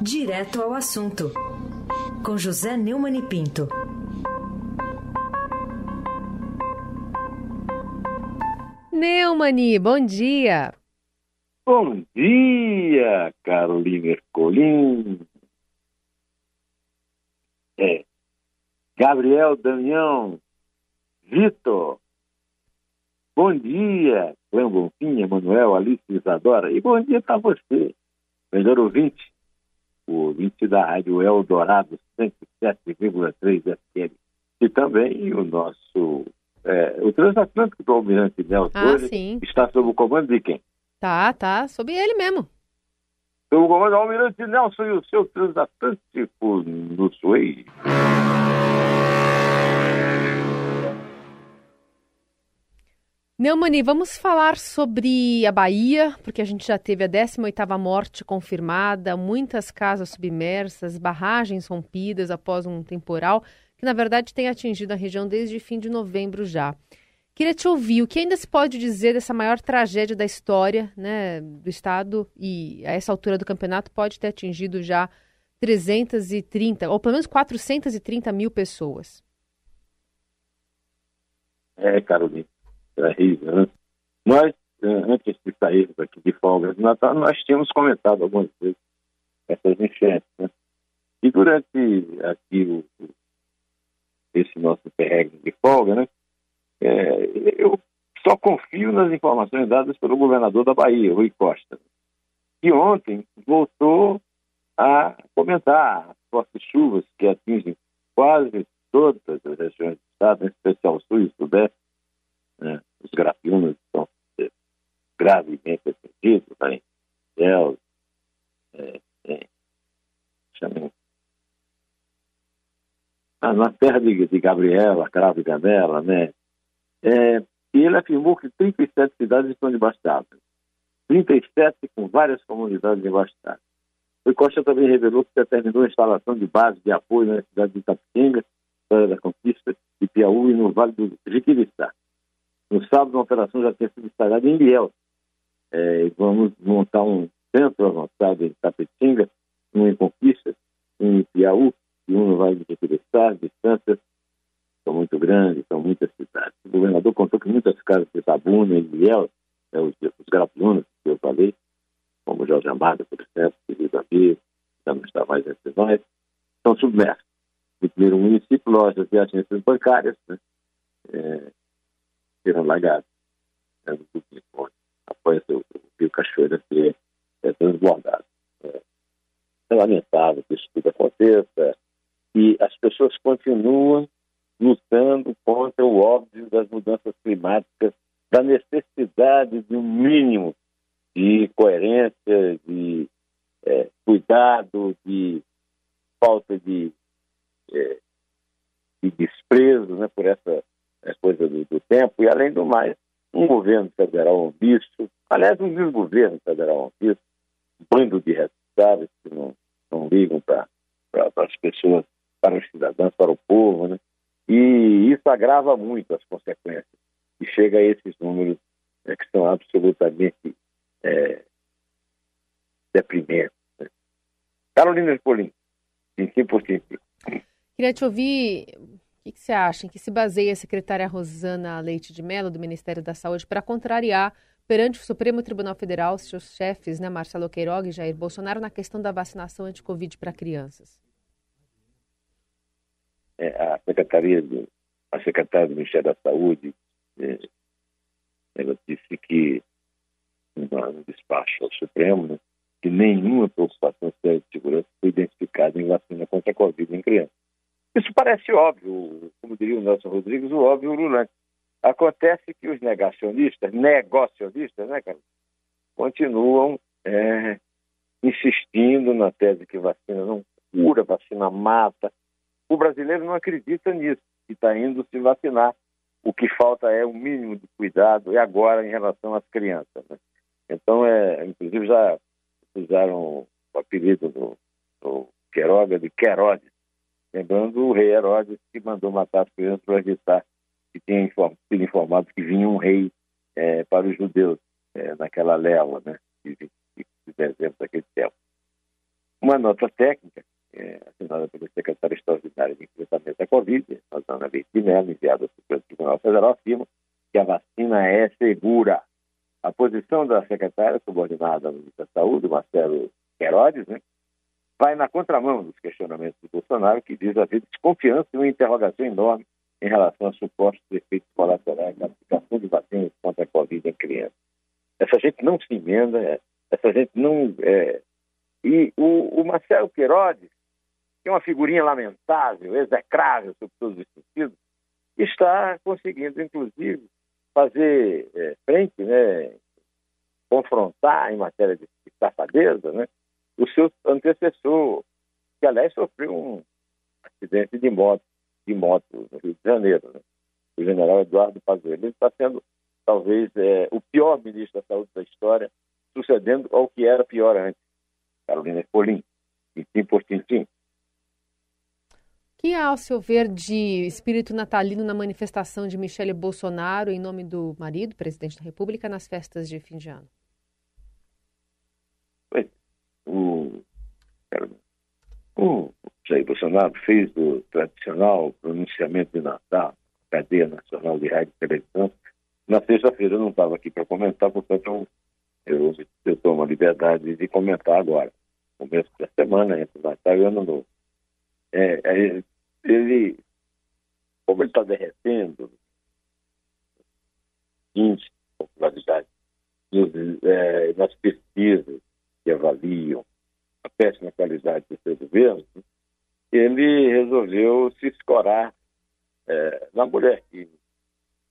Direto ao assunto, com José Neumann e Pinto. Neumani, bom dia. Bom dia, Carolina Ercolim. É, Gabriel Damião, Vitor. Bom dia, Clã Bonfim, Emanuel, Alice Isadora. E bom dia para você, melhor ouvinte, o ouvinte da Rádio Eldorado 107,3 FM. E também o nosso, é, o transatlântico do Almirante Nelson Ah, está sob o comando de quem? Tá, tá, sob ele mesmo. Sob o comando do Almirante Nelson e o seu transatlântico no Suez. Neumani, vamos falar sobre a Bahia, porque a gente já teve a 18ª morte confirmada, muitas casas submersas, barragens rompidas após um temporal que, na verdade, tem atingido a região desde fim de novembro já. Queria te ouvir, o que ainda se pode dizer dessa maior tragédia da história né, do Estado e, a essa altura do campeonato, pode ter atingido já 330, ou pelo menos 430 mil pessoas. É, Carolina, terrível, né? Nós, antes de sairmos aqui de folga de Natal, nós tínhamos comentado algumas vezes essas enchentes, né? E durante aqui o, esse nosso perrengue de folga, né? eh, eu só confio nas informações dadas pelo governador da Bahia, Rui Costa, que ontem voltou a comentar as fortes chuvas que atingem quase todas as regiões do estado, em especial o sul e o sudeste, né? Os grafiunas estão eh, gravemente atingidos, lá em Céus, é, é, chamem- Ah, na terra de, de Gabriela, Cravo e Gamela, né? É, e ele afirmou que 37 cidades estão d'água. 37 com várias comunidades d'água. O Costa também revelou que determinou a instalação de bases de apoio na cidade de Itapitinga, Praia da Conquista, de Piauí no Vale do Jiquiriçá. No sábado, uma operação já tinha sido instalada em Biel. É, vamos montar um centro avançado em Tapetinga, um em Conquista, um em Piauí e um no Vale do. As distâncias são muito grandes, são muitas cidades. O governador contou que muitas casas de Itabuna e Biel, é, os, os grafiunas que eu falei, como Jorge Amado, por exemplo, querido amigo, já não está mais entre nós, estão submersos. No primeiro município, lojas e agências bancárias né, é, serão lagadas. Né, no após o, o Rio Cachoeira ser é, transbordado. É, é lamentável que isso tudo aconteça e as pessoas continuam lutando contra o óbvio das mudanças climáticas, da necessidade de um mínimo de coerência, de é, cuidado, de falta de, é, de desprezo né, por essa é, coisa do, do tempo. E, além do mais, um governo federal omisso, aliás, um desgoverno federal omisso, um bando de responsáveis que não, não ligam para as pessoas, para os cidadãos, para o povo. Né? E isso agrava muito as consequências. E chega a esses números é, que são absolutamente é, deprimente. Né? Carolina Ercolim, 25 por 5. Queria te ouvir, o que, você acha, em que se baseia a secretária Rosana Leite de Mello, do Ministério da Saúde, para contrariar perante o Supremo Tribunal Federal seus chefes, né, Marcelo Queiroga e Jair Bolsonaro, na questão da vacinação anti-Covid para crianças? É, a secretaria do, a secretária do Ministério da Saúde é, ela disse que no despacho ao Supremo né, que nenhuma preocupação de segurança foi identificada em vacina contra a Covid em criança. Isso parece óbvio, como diria o Nelson Rodrigues, o óbvio ululante. Acontece que os negacionistas, negacionistas, né, cara, continuam é, insistindo na tese que vacina não cura, vacina mata. O brasileiro não acredita nisso e está indo se vacinar. O que falta é o mínimo de cuidado, e agora em relação às crianças. Né? Então, é, inclusive, já usaram o apelido do, do Queiroga de Querodes, lembrando o rei Herodes que mandou matar as crianças para evitar que tinha inform, sido informado que vinha um rei é, para os judeus é, naquela leva, né, de 25 de dezembro daquele tempo. uma nota técnica é, assinada pelo secretário extraordinário de enfrentamento da Covid, Rosana Mello, enviada Supremo Tribunal Federal, afirma que a vacina é segura. A posição da secretária subordinada ministro da Saúde, Marcelo Queiroz, né, vai na contramão dos questionamentos do Bolsonaro, que diz haver desconfiança e uma interrogação enorme em relação a supostos efeitos colaterais da aplicação de vacinas contra a Covid em crianças. Essa gente não se emenda, essa gente não. É... E o, o Marcelo Queiroz, que é uma figurinha lamentável, execrável sobre todos os sentidos, está conseguindo, inclusive, fazer é, frente, né, confrontar em matéria de safadeza, né, o seu antecessor, que aliás sofreu um acidente de moto, de moto no Rio de Janeiro. Né? O general Eduardo Pazuello ele está sendo talvez é, o pior ministro da Saúde da história, sucedendo ao que era pior antes, Carolina Ercolim, tintim por tintim. Que há, ao seu ver, de espírito natalino na manifestação de Michele Bolsonaro em nome do marido, presidente da República, nas festas de fim de ano? O, o Jair Bolsonaro fez o tradicional pronunciamento de Natal, cadeia nacional de rádio e televisão. Na sexta-feira eu não estava aqui para comentar, portanto eu, eu, eu tomo a liberdade de comentar agora. Começo da semana, entre Natal e Ano Novo. É, é, ele, como ele está derretendo, índice de popularidade é, nas pesquisas, que avaliam a péssima qualidade do seu governo, ele resolveu se escorar é, na mulher, que,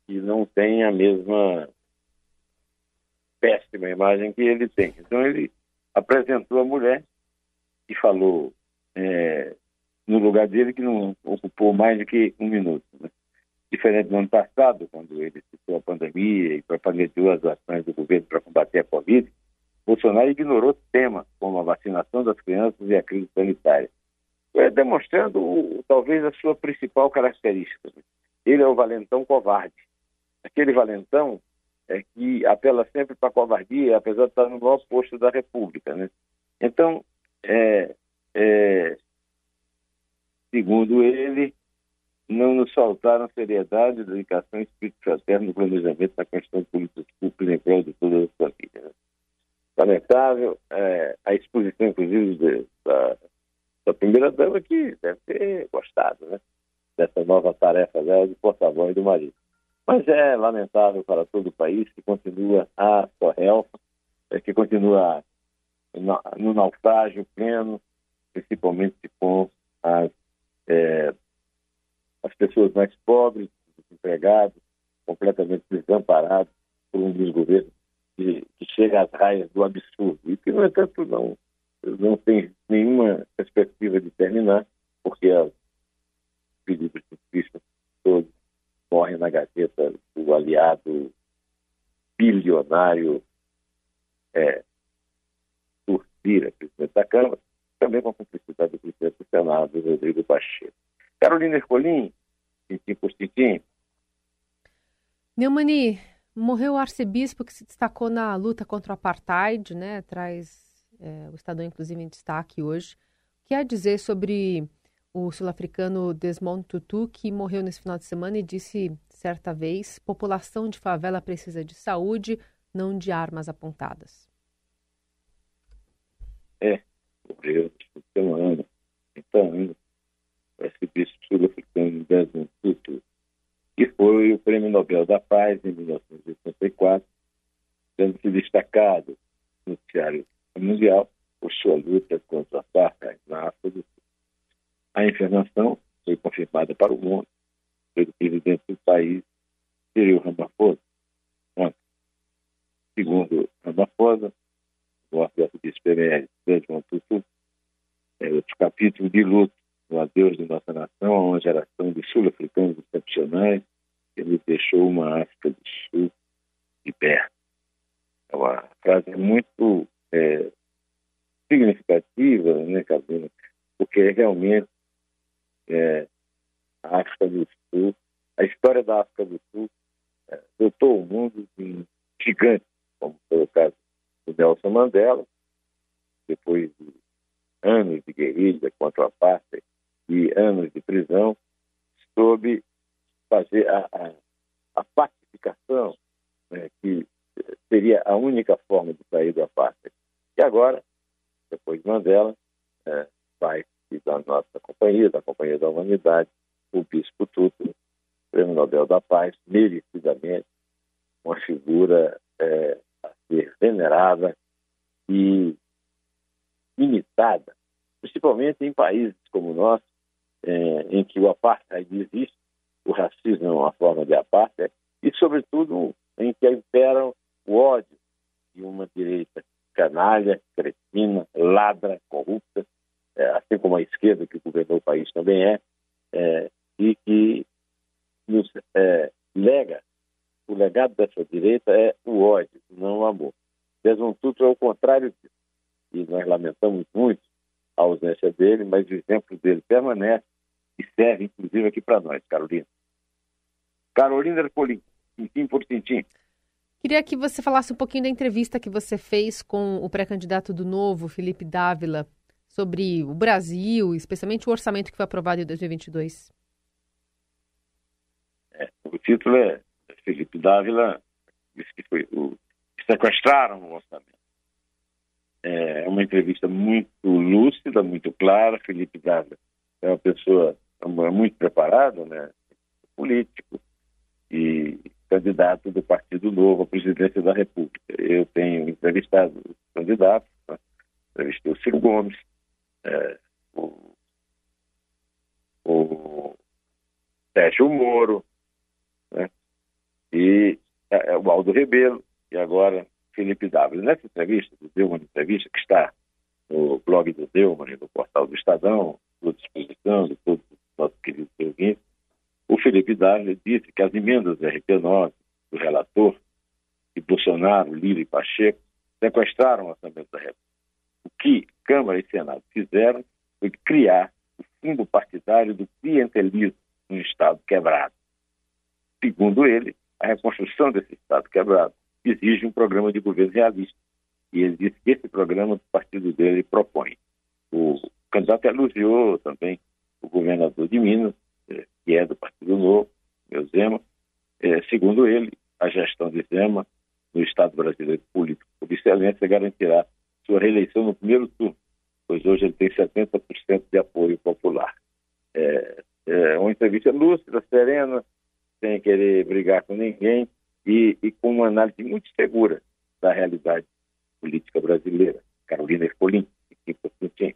que não tem a mesma péssima imagem que ele tem. Então ele apresentou a mulher e falou é, no lugar dele que não ocupou mais do que um minuto. Né? Diferente do ano passado, quando ele citou a pandemia e propagandou as ações do governo para combater a Covid, Bolsonaro ignorou tema como a vacinação das crianças e a crise sanitária, é, demonstrando talvez a sua principal característica. Ele é o valentão covarde. Aquele valentão é que apela sempre para a covardia, apesar de estar no maior posto da República. Né? Então, é, é, segundo ele, não nos faltaram seriedade, dedicação e espírito fraterno no planejamento da questão de políticas em prol de todas as famílias. Lamentável. É, a exposição, inclusive, de, da, da primeira-dama, que deve ter gostado né, dessa nova tarefa dela de porta-voz do marido. Mas é lamentável para todo o país que continua a Sorrel, é, que continua no, no naufrágio pleno, principalmente com as, é, as pessoas mais pobres, desempregados, completamente desamparados por um desgoverno que, que chega às raias do absurdo e que, no entanto, não, não tem nenhuma perspectiva de terminar, porque os pedidos de justiça todos morrem na gaveta do aliado bilionário é, Turcira, presidente da Câmara, também com a cumplicidade do presidente do Senado, Rodrigo Pacheco. Carolina Ercolim, tintim por tintim. Neumani, Morreu o arcebispo que se destacou na luta contra o apartheid, né? Traz é, o Estadão, inclusive, em destaque hoje. O que há a dizer sobre o sul-africano Desmond Tutu, que morreu nesse final de semana e disse certa vez: população de favela precisa de saúde, não de armas apontadas. É, morreu semana. Então, o arcebispo sul-africano Desmond Tutu que foi o Prêmio Nobel da Paz em 1984, sendo se destacado no noticiário mundial por sua luta contra a apartheid na África do Sul. A informação foi confirmada para o mundo pelo presidente do país, Cyril Ramaphosa. Segundo Ramaphosa, o arquiteto de PMR, João Tutu, é outro capítulo de luto o adeus de nossa nação a uma geração de sul-africanos excepcionais, ele deixou uma África do Sul de perto. É uma frase muito é, significativa, né, Cabina? Porque realmente é, a África do Sul, a história da África do Sul é, dotou o mundo de gigantes, como foi o caso do Nelson Mandela, depois de anos de guerrilha contra a pátria e anos de prisão, soube fazer a, a, a pacificação, né, que seria a única forma de sair da pátria. E agora, depois de Mandela, é, vai da nossa companhia, da Companhia da Humanidade, o Bispo Tutu, Prêmio Nobel da Paz, merecidamente, uma figura é, a ser venerada e imitada, principalmente em países como o nosso, é, em que o apartheid existe, o racismo é uma forma de apartheid, e, sobretudo, em que imperam o ódio de uma direita canalha, cretina, ladra, corrupta, é, assim como a esquerda que governou o país também é, é e que nos lega, o legado dessa direita é o ódio, não o amor. Desmond Tutu é o contrário disso. E nós lamentamos muito a ausência dele, mas o exemplo dele permanece e serve, inclusive, aqui para nós, Carolina. Carolina Ercolim, tintim por tintim. Queria que você falasse um pouquinho da entrevista que você fez com o pré-candidato do Novo, Felipe Dávila, sobre o Brasil, especialmente o orçamento que foi aprovado em 2022. É, o título é Felipe Dávila disse que foi o sequestraram o orçamento. É uma entrevista muito lúcida, muito clara. Felipe Dávila é uma pessoa muito preparada, né? político e candidato do Partido Novo à presidência da República. Eu tenho entrevistado os candidatos, né? entrevistei o Ciro Gomes, é, o, o Sérgio Moro, né? e é, é, o Aldo Rebelo, e agora Felipe Dávila. Nessa entrevista, deu uma entrevista que está no blog do Delman no portal do Estadão, à disposição de todos os nossos queridos ouvintes, o Felipe Dávila disse que as emendas do RP9, do relator, de Bolsonaro, Lira e Pacheco, sequestraram o orçamento da República. O que Câmara e Senado fizeram foi criar o fundo partidário do clientelismo no Estado quebrado. Segundo ele, a reconstrução desse Estado quebrado exige um programa de governo realista. E ele disse que esse programa o partido dele propõe. O candidato elogiou também o governador de Minas, eh, que é do Partido Novo, meu Zema. É, segundo ele, a gestão de Zema no Estado brasileiro político por excelência garantirá sua reeleição no primeiro turno, pois hoje ele tem 70% de apoio popular. É, é uma entrevista lúcida, serena, sem querer brigar com ninguém e, e com uma análise muito segura da realidade política brasileira. Carolina Ercolim, equipe Constantin.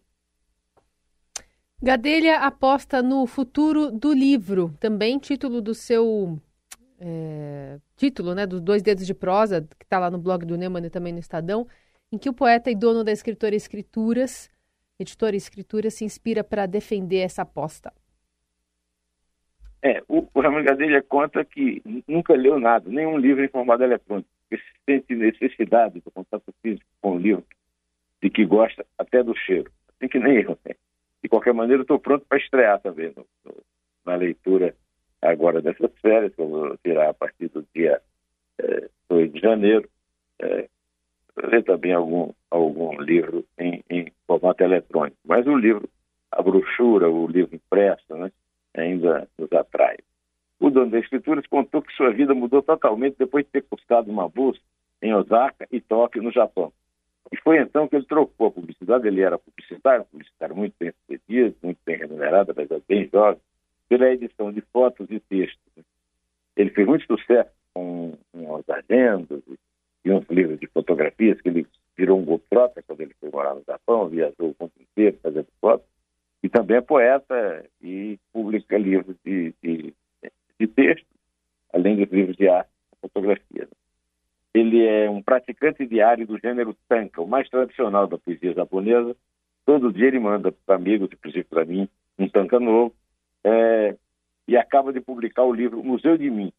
Gadelha aposta no futuro do livro, também título do seu é, título, né, dos Dois Dedos de Prosa, que está lá no blog do Neumann e também no Estadão, em que o poeta e dono da escritora Escrituras, editora Escrituras, se inspira para defender essa aposta. É, o, o Ramon Gadelha conta que nunca leu nada, nenhum livro em formato eletrônico, porque sente necessidade do contato físico com o livro, de que gosta até do cheiro. Assim que nem eu. Né? De qualquer maneira, estou pronto para estrear também no, no, na leitura agora dessas férias, que eu vou tirar a partir do dia é, 2 de janeiro. É, ler também algum, algum livro em, em formato eletrônico. Mas o livro, a brochura, o livro impresso, né? ainda nos atrai. O dono das escrituras contou que sua vida mudou totalmente depois de ter cursado uma bolsa em Osaka e Tóquio, no Japão. E foi então que ele trocou a publicidade, ele era publicitário, publicitário muito bem sucedido, muito bem remunerado, mas bem jovem, pela edição de fotos e textos. Ele fez muito sucesso com, com as agendas e uns livros de fotografias, que ele virou um goltrota quando ele foi morar no Japão, viajou o mundo inteiro fazendo fotos e também é poeta e publica livros de, de, de texto, além dos livros de arte e fotografia. Ele é um praticante diário do gênero tanka, o mais tradicional da poesia japonesa. Todo dia ele manda para amigos, inclusive para mim, um tanka novo, é, e acaba de publicar o livro Museu de Mim,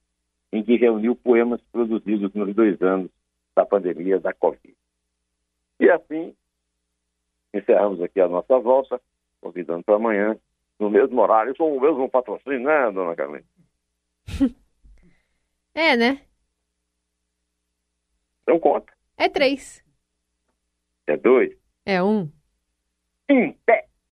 em que reuniu poemas produzidos nos dois anos da pandemia da Covid. E assim, encerramos aqui a nossa volta convidando para amanhã, no mesmo horário, com o mesmo patrocínio, né, dona Carmen? é, né? Então conta. É três. É dois? É um. em pé.